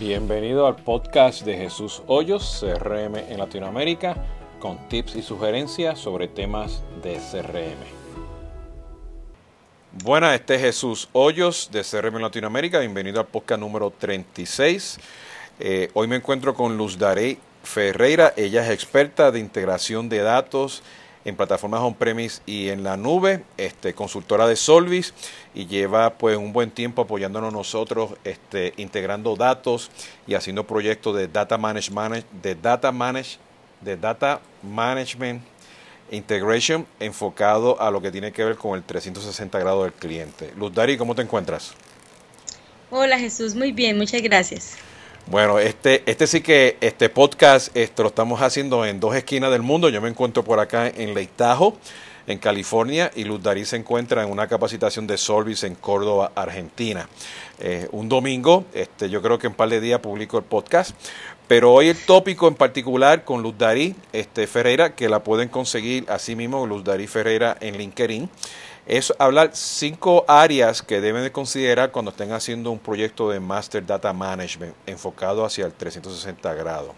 Bienvenido al podcast de Jesús Hoyos, CRM en Latinoamérica, con tips y sugerencias sobre temas de CRM. Buenas, este es Jesús Hoyos de CRM en Latinoamérica. Bienvenido al podcast número 36. Eh, hoy me encuentro con Luz Darey Ferreira. Ella es experta de integración de datos en plataformas on-premise y en la nube, este, consultora de Solvis y lleva pues un buen tiempo apoyándonos nosotros, este, integrando datos y haciendo proyectos de data management, de data manage, de data management integration enfocado a lo que tiene que ver con el 360 grados del cliente. Luz Dari, ¿cómo te encuentras? Hola Jesús, muy bien, muchas gracias. Bueno, este, este sí que este podcast esto lo estamos haciendo en dos esquinas del mundo. Yo me encuentro por acá en Tahoe, en California, y Luz Darí se encuentra en una capacitación de Solvis en Córdoba, Argentina. Eh, un domingo, este, yo creo que en un par de días publico el podcast. Pero hoy el tópico en particular con Luz Darí este, Ferreira, que la pueden conseguir así mismo, Luz Darí Ferreira en LinkedIn es hablar cinco áreas que deben de considerar cuando estén haciendo un proyecto de Master Data Management enfocado hacia el 360 grados.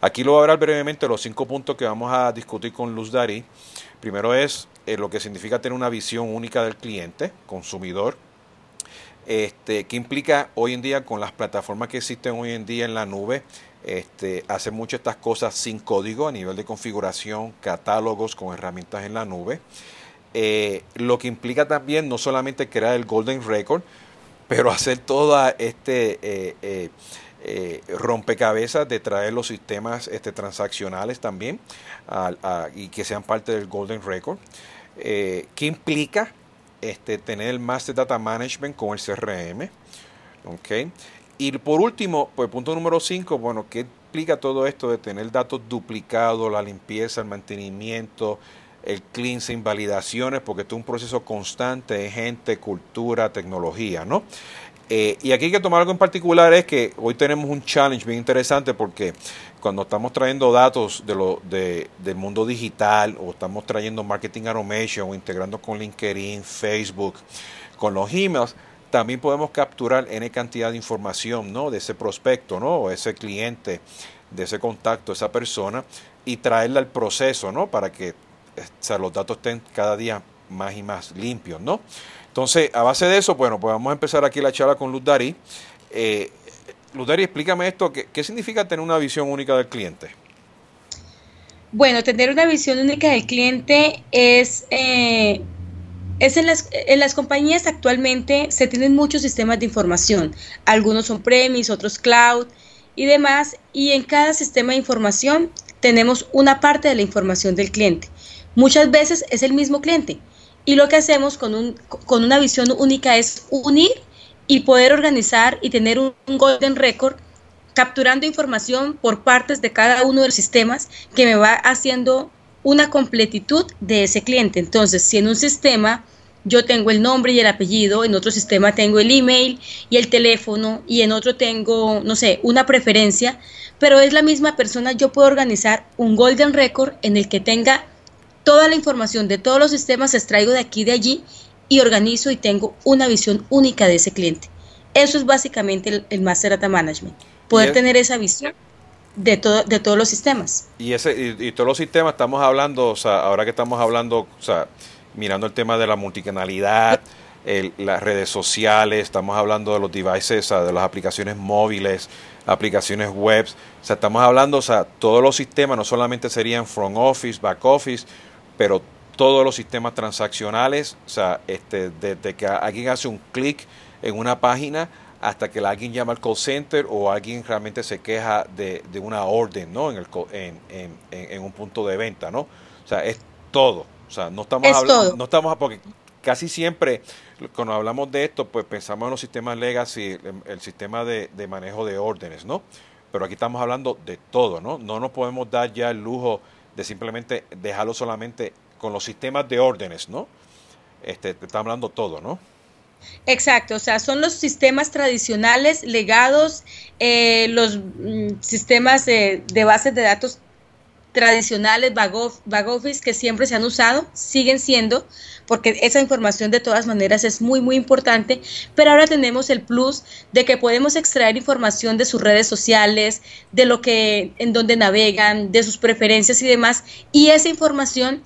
Aquí lo voy a hablar brevemente los cinco puntos que vamos a discutir con Luz Dari. Primero es eh, lo que significa tener una visión única del cliente, consumidor, este, que implica hoy en día con las plataformas que existen hoy en día en la nube, este, hacer muchas estas cosas sin código a nivel de configuración, catálogos con herramientas en la nube. Eh, lo que implica también no solamente crear el Golden Record, pero hacer toda este eh, eh, rompecabezas de traer los sistemas este, transaccionales también y que sean parte del Golden Record. ¿Qué implica este, tener el Master Data Management con el CRM? Okay. Y por último, pues punto número 5, bueno, ¿qué implica todo esto de tener datos duplicados, la limpieza, el mantenimiento, el cleansing, validaciones, porque esto es un proceso constante de gente, cultura, tecnología, ¿no? Eh, y aquí hay que tomar algo en particular es que hoy tenemos un challenge bien interesante porque cuando estamos trayendo datos de lo, de, del mundo digital o estamos trayendo marketing automation o integrando con LinkedIn, Facebook, con los emails, también podemos capturar N cantidad de información ¿no? de ese prospecto ¿no? o ese cliente, de ese contacto, esa persona y traerla al proceso ¿no? para que o los datos estén cada día más y más limpios, ¿no? Entonces, a base de eso, bueno, pues vamos a empezar aquí la charla con Luz Dari. Eh, Luz Dari, explícame esto, ¿qué, significa tener una visión única del cliente? Bueno, tener una visión única del cliente es, eh, es en, las, en las compañías actualmente se tienen muchos sistemas de información. Algunos son premis, otros cloud y demás. Y en cada sistema de información tenemos una parte de la información del cliente. Muchas veces es el mismo cliente y lo que hacemos con, un, con una visión única es unir y poder organizar y tener un, golden record capturando información por partes de cada uno de los sistemas que me va haciendo una completitud de ese cliente. Entonces, si en un sistema yo tengo el nombre y el apellido, en otro sistema tengo el email y el teléfono y en otro tengo, no sé, una preferencia, pero es la misma persona, yo puedo organizar un golden record en el que tenga toda la información de todos los sistemas extraigo de aquí y de allí y organizo y tengo una visión única de ese cliente. Eso es básicamente el, Master Data Management, poder tener esa visión de, todo, de todos los sistemas. Y, ese, y, todos los sistemas, estamos hablando, o sea, ahora que estamos hablando, o sea, mirando el tema de la multicanalidad, las redes sociales, estamos hablando de los devices, de las aplicaciones móviles, aplicaciones web, o sea, estamos hablando, o sea, todos los sistemas no solamente serían front office, back office, pero todos los sistemas transaccionales, o sea, este, desde que alguien hace un clic en una página hasta que alguien llama al call center o alguien realmente se queja de, una orden, ¿no? En, el, en, en, un punto de venta, ¿no? O sea, es todo. O sea, no estamos hablando, no estamos, porque casi siempre cuando hablamos de esto, pues pensamos en los sistemas legacy, el, sistema de, de, manejo de órdenes, ¿no? Pero aquí estamos hablando de todo, ¿no? No nos podemos dar ya el lujo de simplemente dejarlo solamente con los sistemas de órdenes, ¿no? Este, te está hablando todo, ¿no? Exacto, o sea, son los sistemas tradicionales, legados, eh, los mm, sistemas de, bases de datos tradicionales, back, office que siempre se han usado, siguen siendo, porque esa información de todas maneras es muy, muy importante, pero ahora tenemos el plus de que podemos extraer información de sus redes sociales, de lo que, en donde navegan, de sus preferencias y demás, y esa información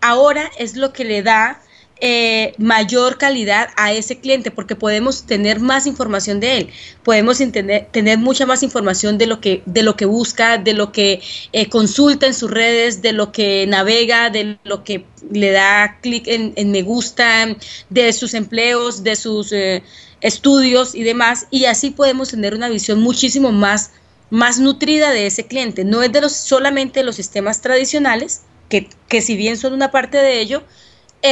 ahora es lo que le da eh, mayor calidad a ese cliente porque podemos tener más información de él, podemos tener, tener mucha más información de lo que, de lo que busca, de lo que eh, consulta en sus redes, de lo que navega, de lo que le da clic en, me gusta, de sus empleos, de sus eh, estudios y demás, y así podemos tener una visión muchísimo más, más nutrida de ese cliente. No es de los solamente los sistemas tradicionales, que, que si bien son una parte de ello,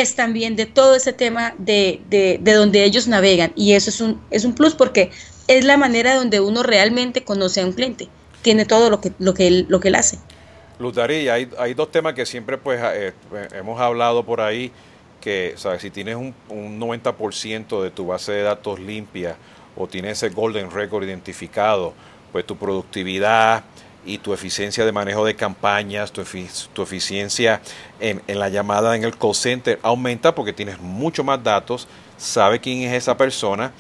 es también de todo ese tema de, de, de, donde ellos navegan. Y eso es un, es un plus porque es la manera donde uno realmente conoce a un cliente. Tiene todo lo que, lo que, él, lo que él hace. Luz hay, hay dos temas que siempre pues eh, hemos hablado por ahí, que ¿sabes? si tienes un, un 90% de tu base de datos limpia o tienes ese golden record identificado, pues tu productividad, y tu eficiencia de manejo de campañas, tu, eficiencia en, la llamada en el call center aumenta porque tienes mucho más datos, sabe quién es esa persona,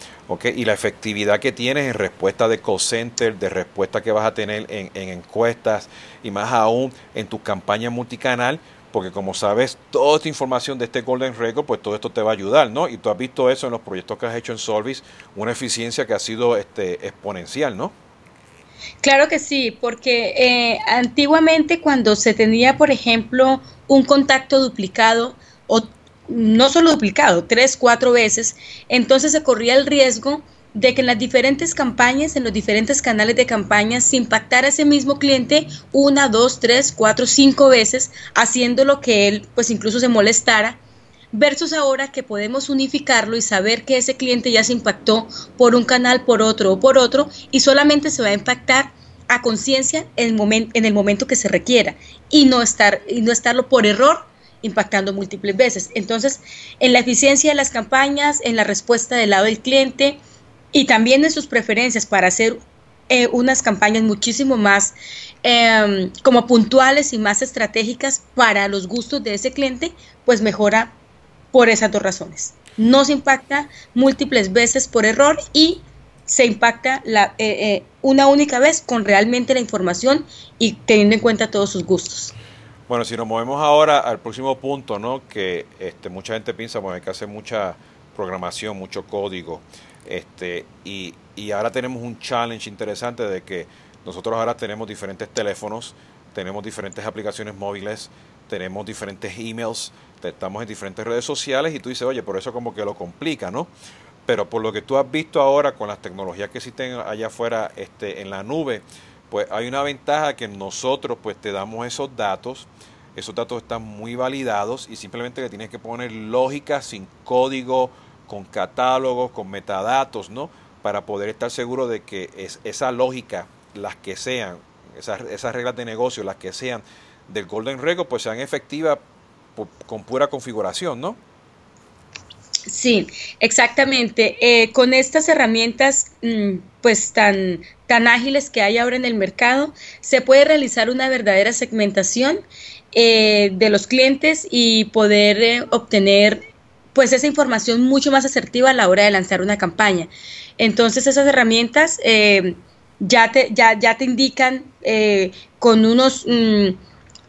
y la efectividad que tienes en respuesta de call center, de respuesta que vas a tener en, en encuestas y más aún en tu campaña multicanal, porque como sabes, toda esta información de este Golden Record, pues todo esto te va a ayudar, ¿no? Y tú has visto eso en los proyectos que has hecho en Solvis, una eficiencia que ha sido este, exponencial, ¿no? Claro que sí, porque eh, antiguamente cuando se tenía, por ejemplo, un contacto duplicado, o no solo duplicado, tres, cuatro veces, entonces se corría el riesgo de que en las diferentes campañas, en los diferentes canales de campaña, se impactara ese mismo cliente una, dos, tres, cuatro, cinco veces, haciendo lo que él, pues incluso se molestara versus ahora que podemos unificarlo y saber que ese cliente ya se impactó por un canal, por otro o por otro y solamente se va a impactar a conciencia en, el momento que se requiera y no, estar, y no estarlo por error impactando múltiples veces. Entonces, en la eficiencia de las campañas, en la respuesta del lado del cliente y también en sus preferencias para hacer eh, unas campañas muchísimo más em, como puntuales y más estratégicas para los gustos de ese cliente, pues mejora por esas dos razones. No se impacta múltiples veces por error y se impacta la, eh, eh, una única vez con realmente la información y teniendo en cuenta todos sus gustos. Bueno, si nos movemos ahora al próximo punto, ¿no? Que este, mucha gente piensa, bueno, hay que hacer mucha programación, mucho código, este, y, y ahora tenemos un challenge interesante de que nosotros ahora tenemos diferentes teléfonos, tenemos diferentes aplicaciones móviles, tenemos diferentes emails, estamos en diferentes redes sociales y tú dices, oye, por eso como que lo complica, ¿no? Pero por lo que tú has visto ahora con las tecnologías que existen allá afuera este, en la nube, pues hay una ventaja que nosotros pues te damos esos datos, esos datos están muy validados y simplemente le tienes que poner lógica sin código, con catálogos, con metadatos, ¿no? Para poder estar seguro de que es, esa lógica, las que sean, esas, esas reglas de negocio, las que sean del Golden Record, pues sean efectivas con pura configuración, ¿no? Sí, exactamente. Eh, con estas herramientas, mm, pues tan, tan ágiles que hay ahora en el mercado, se puede realizar una verdadera segmentación eh, de los clientes y poder eh, obtener pues esa información mucho más asertiva a la hora de lanzar una campaña. Entonces esas herramientas ya, te, ya, ya te indican con unos... Mm,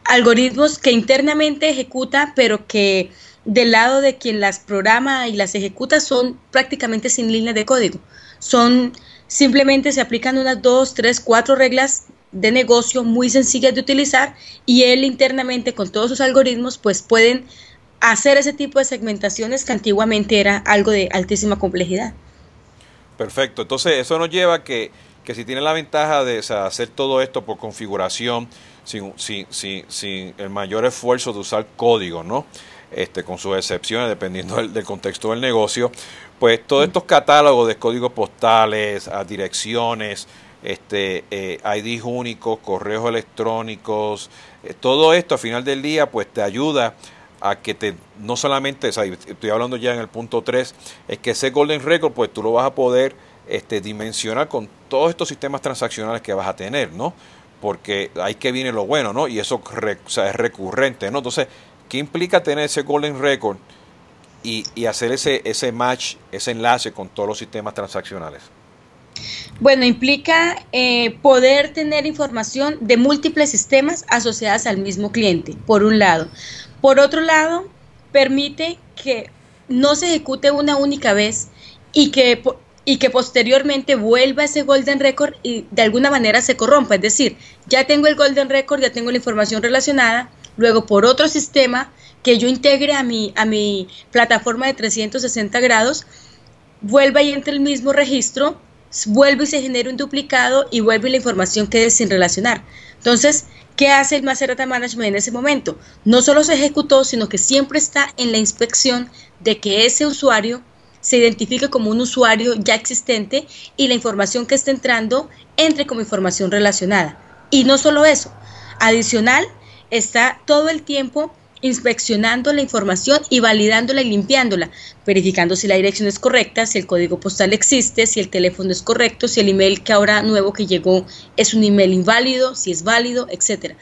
algoritmos que internamente ejecuta, pero que del lado de quien las programa y las ejecuta son prácticamente sin línea de código. Son simplemente se aplican unas dos, tres, cuatro reglas de negocio muy sencillas de utilizar y él internamente con todos sus algoritmos pues pueden hacer ese tipo de segmentaciones que antiguamente era algo de altísima complejidad. Perfecto, entonces eso nos lleva que, que si tiene la ventaja de hacer todo esto por configuración, sin, sin, sin, el mayor esfuerzo de usar código, ¿no? Este, con sus excepciones, dependiendo del, contexto del negocio, pues todos estos catálogos de códigos postales, a direcciones, este, eh, IDs únicos, correos electrónicos, eh, todo esto a final del día pues te ayuda a que te, no solamente, estoy hablando ya en el punto 3, es que ese Golden Record pues tú lo vas a poder este, dimensionar con todos estos sistemas transaccionales que vas a tener, ¿no? Porque ahí que viene lo bueno, ¿no? Y eso es recurrente, ¿no? Entonces, ¿qué implica tener ese golden record y, hacer ese, ese match, ese enlace con todos los sistemas transaccionales? Bueno, implica eh, poder tener información de múltiples sistemas asociadas al mismo cliente, por un lado. Por otro lado, permite que no se ejecute una única vez y que, y que posteriormente vuelva ese golden record y de alguna manera se corrompa. Es decir, ya tengo el golden record, ya tengo la información relacionada, luego por otro sistema que yo integre a mi, a mi plataforma de 360 grados, vuelva y entre el mismo registro vuelve y se genera un duplicado y vuelve la información quede sin relacionar. Entonces, ¿qué hace el Master Data Management en ese momento? No solo se ejecutó, sino que siempre está en la inspección de que ese usuario se identifique como un usuario ya existente y la información que está entrando entre como información relacionada. Y no solo eso, adicional, está todo el tiempo inspeccionando la información y validándola y limpiándola, verificando si la dirección es correcta, si el código postal existe, si el teléfono es correcto, si el email que ahora nuevo que llegó es un email inválido, si es válido, etcétera.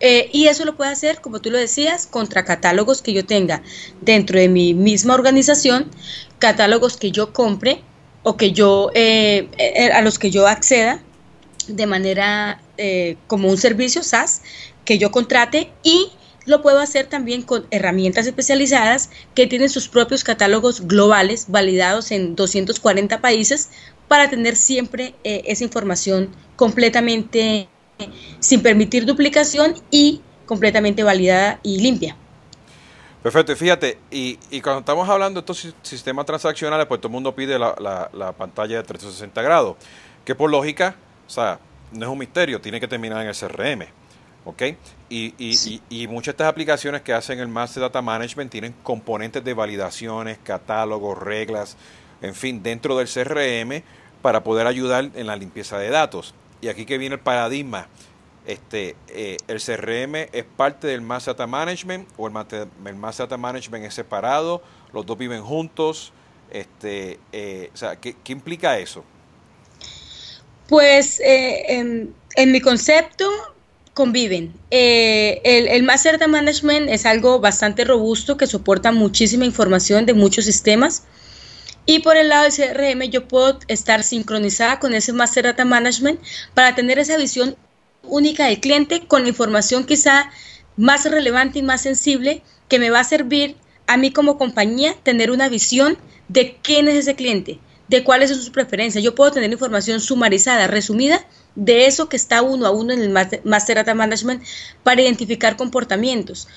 Eh, y eso lo puede hacer, como tú lo decías, contra catálogos que yo tenga dentro de mi misma organización, catálogos que yo compre o que yo eh, eh, a los que yo acceda de manera como un servicio SaaS que yo contrate y lo puedo hacer también con herramientas especializadas que tienen sus propios catálogos globales validados en 240 países para tener siempre eh, esa información completamente sin permitir duplicación y completamente validada y limpia. Perfecto, fíjate, y, cuando estamos hablando de estos sistemas transaccionales, pues todo el mundo pide la, la pantalla de 360 grados, que por lógica, o sea, no es un misterio, tiene que terminar en el CRM. ¿ok? Y, y, y, muchas de estas aplicaciones que hacen el Master Data Management tienen componentes de validaciones, catálogos, reglas, en fin, dentro del CRM para poder ayudar en la limpieza de datos. Y aquí que viene el paradigma. Este, eh, el CRM es parte del Master Data Management o el Master, Data Management es separado, los dos viven juntos. Este, eh, o sea, ¿qué, implica eso? Pues eh, en mi concepto, conviven. Eh, el, Master Data Management es algo bastante robusto que soporta muchísima información de muchos sistemas. Y por el lado del CRM yo puedo estar sincronizada con ese Master Data Management para tener esa visión única del cliente con la información quizá más relevante y más sensible que me va a servir a mí como compañía tener una visión de quién es ese cliente, de cuáles son sus preferencias. Yo puedo tener información sumarizada, resumida, de eso que está uno a uno en el Master Data Management para identificar comportamientos,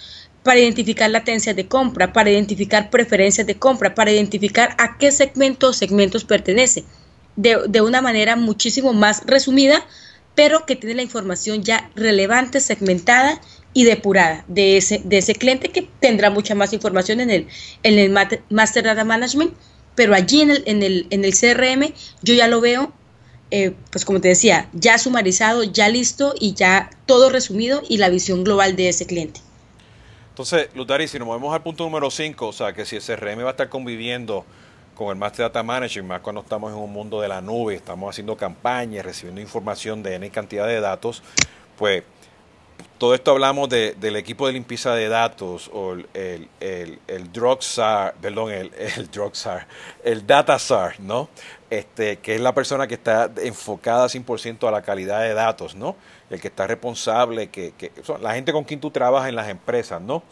para identificar latencias de compra, para identificar preferencias de compra, para identificar a qué segmento o segmentos pertenece, de, una manera muchísimo más resumida, pero que tiene la información ya relevante, segmentada y depurada de ese, de ese cliente que tendrá mucha más información en el, en el Master Data Management, pero allí en el, en el, en el CRM yo ya lo veo eh, pues como te decía, ya sumarizado, ya listo y ya todo resumido y la visión global de ese cliente. Entonces, Lutari, si nos movemos al punto número 5, o sea, que si el CRM va a estar conviviendo con el Master Data Manager, más cuando estamos en un mundo de la nube, estamos haciendo campañas, recibiendo información de N cantidad de datos, pues todo esto hablamos de, del equipo de limpieza de datos o el, el, el, el perdón, el, el el Data SAR, ¿no? Este, que es la persona que está enfocada 100% a la calidad de datos, ¿no? El que está responsable, que, que la gente con quien tú trabajas en las empresas, ¿no?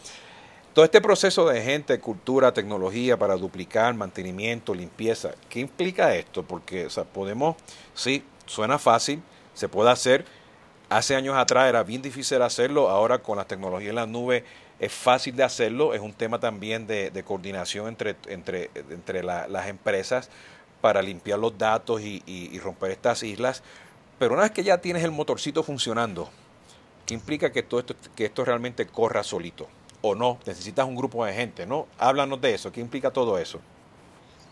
Todo este proceso de gente, cultura, tecnología para duplicar, mantenimiento, limpieza, ¿qué implica esto? Porque, o sea, podemos, sí, suena fácil, se puede hacer, Hace años atrás era bien difícil hacerlo, ahora con la tecnología en la nube es fácil de hacerlo, es un tema también de, coordinación entre, entre, entre las empresas para limpiar los datos y, romper estas islas. Pero una vez que ya tienes el motorcito funcionando, ¿qué implica que todo esto, que esto realmente corra solito? ¿O no? Necesitas un grupo de gente, ¿no? Háblanos de eso, ¿qué implica todo eso?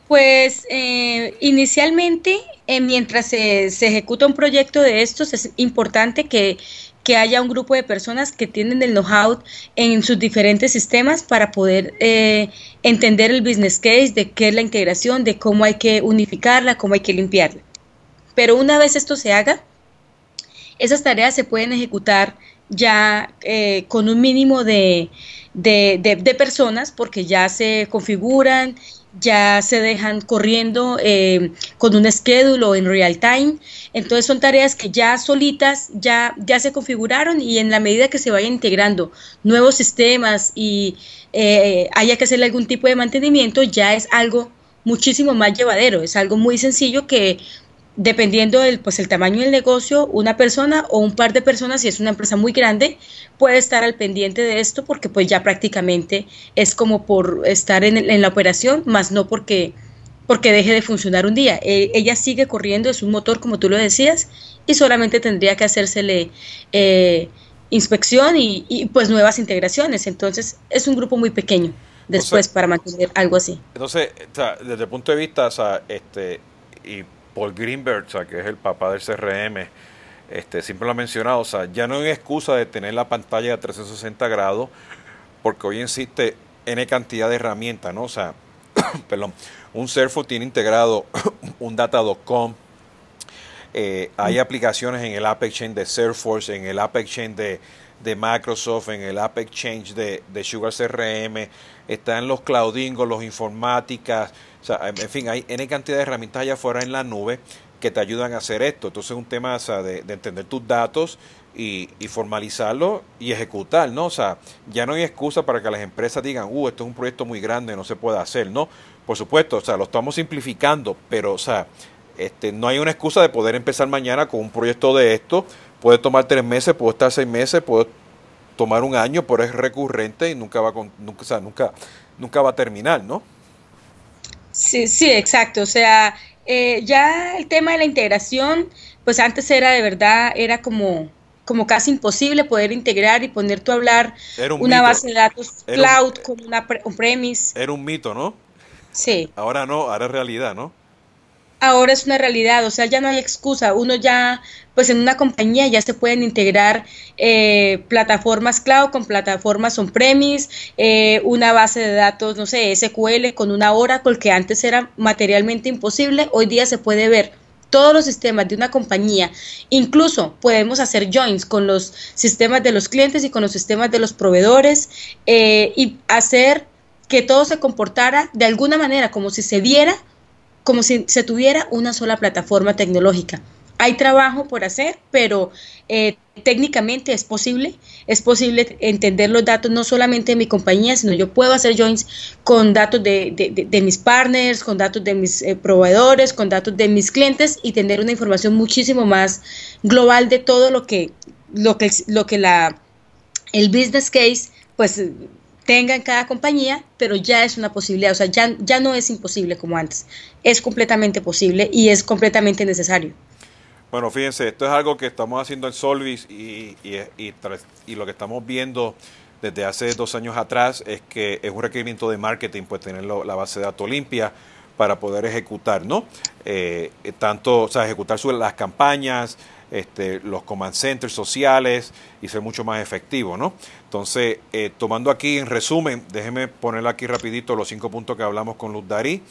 Pues eh, inicialmente, eh, mientras se, ejecuta un proyecto de estos, es importante que, haya un grupo de personas que tienen el know-how en sus diferentes sistemas para poder eh, entender el business case, de qué es la integración, de cómo hay que unificarla, cómo hay que limpiarla. Pero una vez esto se haga, esas tareas se pueden ejecutar ya eh, con un mínimo de, de, personas porque ya se configuran, ya se dejan corriendo eh, con un schedule en real time. Entonces son tareas que ya solitas ya, ya se configuraron y en la medida que se vayan integrando nuevos sistemas y eh, haya que hacerle algún tipo de mantenimiento, ya es algo muchísimo más llevadero, es algo muy sencillo que dependiendo del pues el tamaño del negocio, una persona o un par de personas, si es una empresa muy grande, puede estar al pendiente de esto porque pues ya prácticamente es como por estar en, la operación, más no porque, porque deje de funcionar un día. E, ella sigue corriendo, es un motor como tú lo decías, y solamente tendría que hacérsele eh, inspección y, pues nuevas integraciones. Entonces es un grupo muy pequeño después para mantener algo así. Entonces, desde el punto de vista, o este, y Paul Greenberg, que es el papá del CRM, este, siempre lo ha mencionado, o sea, ya no hay excusa de tener la pantalla de 360 grados, porque hoy existe N cantidad de herramientas, ¿no? O sea, perdón, un Salesforce tiene integrado un Data.com, eh, hay aplicaciones en el App Exchange de Salesforce, en el App Exchange de, de Microsoft, en el App Exchange de, de Sugar CRM, están los Cloudingos, los informáticas, o sea, en fin, hay N cantidad de herramientas allá afuera en la nube que te ayudan a hacer esto. Entonces es un tema de, entender tus datos y, formalizarlo y ejecutar, ¿no? O sea, ya no hay excusa para que las empresas digan, uh, esto es un proyecto muy grande, no se puede hacer, ¿no? Por supuesto, o sea, lo estamos simplificando, pero, o sea, este, no hay una excusa de poder empezar mañana con un proyecto de esto. Puede tomar tres meses, puede estar seis meses, puede tomar un año, pero es recurrente y nunca va, con, nunca, o sea, nunca, nunca va a terminar, ¿no? Sí, sí, exacto. O sea, eh, ya el tema de la integración, pues antes era de verdad, era como, como casi imposible poder integrar y poner tú a hablar una base de datos cloud con una on-premise. Era un mito, ¿no? Sí. Ahora no, ahora es realidad, ¿no? Ahora es una realidad, o sea, ya no hay excusa, uno ya, pues en una compañía ya se pueden integrar eh, plataformas cloud con plataformas on-premise, eh, una base de datos, no sé, SQL con una Oracle que antes era materialmente imposible, hoy día se puede ver todos los sistemas de una compañía, incluso podemos hacer joins con los sistemas de los clientes y con los sistemas de los proveedores eh, y hacer que todo se comportara de alguna manera como si se viera como si se tuviera una sola plataforma tecnológica. Hay trabajo por hacer, pero eh, técnicamente es posible. Es posible entender los datos no solamente de mi compañía, sino yo puedo hacer joins con datos de, mis partners, con datos de mis eh, proveedores, con datos de mis clientes y tener una información muchísimo más global de todo lo que, lo que, lo que la, el business case pues tenga en cada compañía, pero ya es una posibilidad, o sea, ya, ya no es imposible como antes, es completamente posible y es completamente necesario. Bueno, fíjense, esto es algo que estamos haciendo en Solvis y, y, y, lo que estamos viendo desde hace dos años atrás es que es un requerimiento de marketing, pues tener la base de datos limpia para poder ejecutar, ¿no? Eh, tanto, o sea, ejecutar las campañas, este, los command centers sociales y ser mucho más efectivo, ¿no? Entonces, eh, tomando aquí en resumen, déjeme poner aquí rapidito los cinco puntos que hablamos con Luz Darí.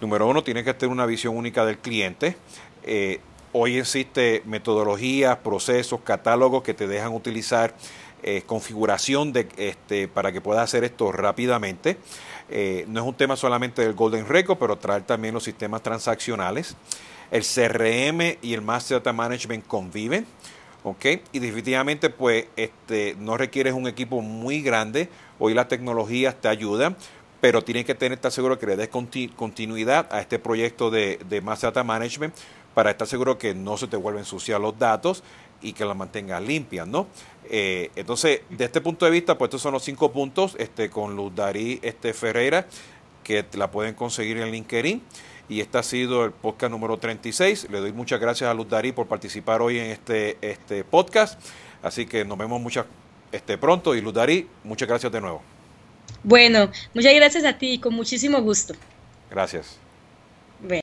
Número uno, tiene que tener una visión única del cliente. Eh, hoy existe metodologías, procesos, catálogos que te dejan utilizar eh, configuración de, este, para que puedas hacer esto rápidamente. no es un tema solamente del Golden Record, pero traer también los sistemas transaccionales. El CRM y el Master Data Management conviven. ¿ok? Y definitivamente pues este, no requieres un equipo muy grande, hoy las tecnologías te ayudan, pero tienes que tener, estar seguro que le des continuidad a este proyecto de, de Master Data Management para estar seguro que no se te vuelven ensuciar los datos y que las mantengas limpias, ¿no? Eh, entonces, de este punto de vista, pues estos son los cinco puntos este, con Luz Darí este, Ferreira, que la pueden conseguir en LinkedIn. Y este ha sido el podcast número 36. Le doy muchas gracias a Luz Darí por participar hoy en este, este podcast. Así que nos vemos muchas, este, pronto. Y Luz Darí, muchas gracias de nuevo. Bueno, muchas gracias a ti, con muchísimo gusto. Gracias.